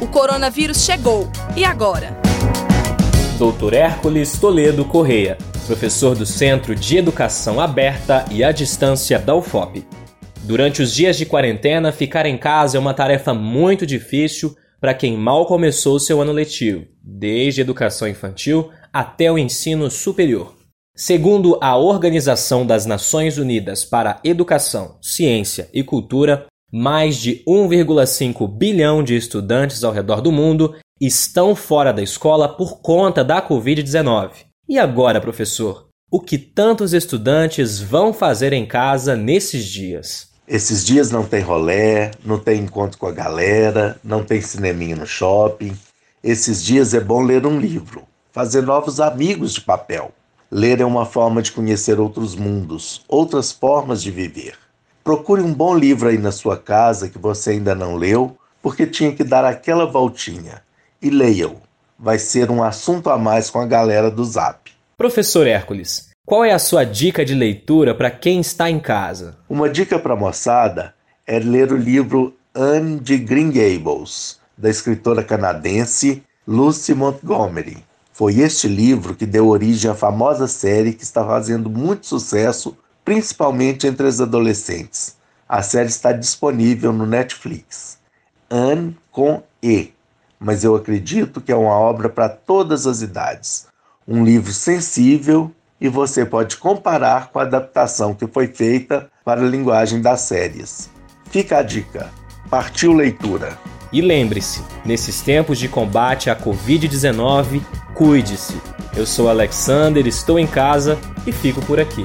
O coronavírus chegou. E agora? Dr. Hércules Toledo Correia, professor do Centro de Educação Aberta e à Distância da UFOP. Durante os dias de quarentena, ficar em casa é uma tarefa muito difícil para quem mal começou seu ano letivo, desde educação infantil até o ensino superior. Segundo a Organização das Nações Unidas para Educação, Ciência e Cultura, mais de 1,5 bilhão de estudantes ao redor do mundo estão fora da escola por conta da Covid-19. E agora, professor, o que tantos estudantes vão fazer em casa nesses dias? Esses dias não tem rolé, não tem encontro com a galera, não tem cineminha no shopping. Esses dias é bom ler um livro, fazer novos amigos de papel. Ler é uma forma de conhecer outros mundos, outras formas de viver. Procure um bom livro aí na sua casa que você ainda não leu, porque tinha que dar aquela voltinha. E leia-o. Vai ser um assunto a mais com a galera do Zap. Professor Hércules, qual é a sua dica de leitura para quem está em casa? Uma dica para a moçada é ler o livro Anne de Green Gables, da escritora canadense Lucy Montgomery. Foi este livro que deu origem à famosa série que está fazendo muito sucesso, principalmente entre os adolescentes. A série está disponível no Netflix. Anne com E, mas eu acredito que é uma obra para todas as idades. Um livro sensível e você pode comparar com a adaptação que foi feita para a linguagem das séries. Fica a dica. Partiu leitura. E lembre-se, nesses tempos de combate à Covid-19, cuide-se. Eu sou Alexander, estou em casa e fico por aqui.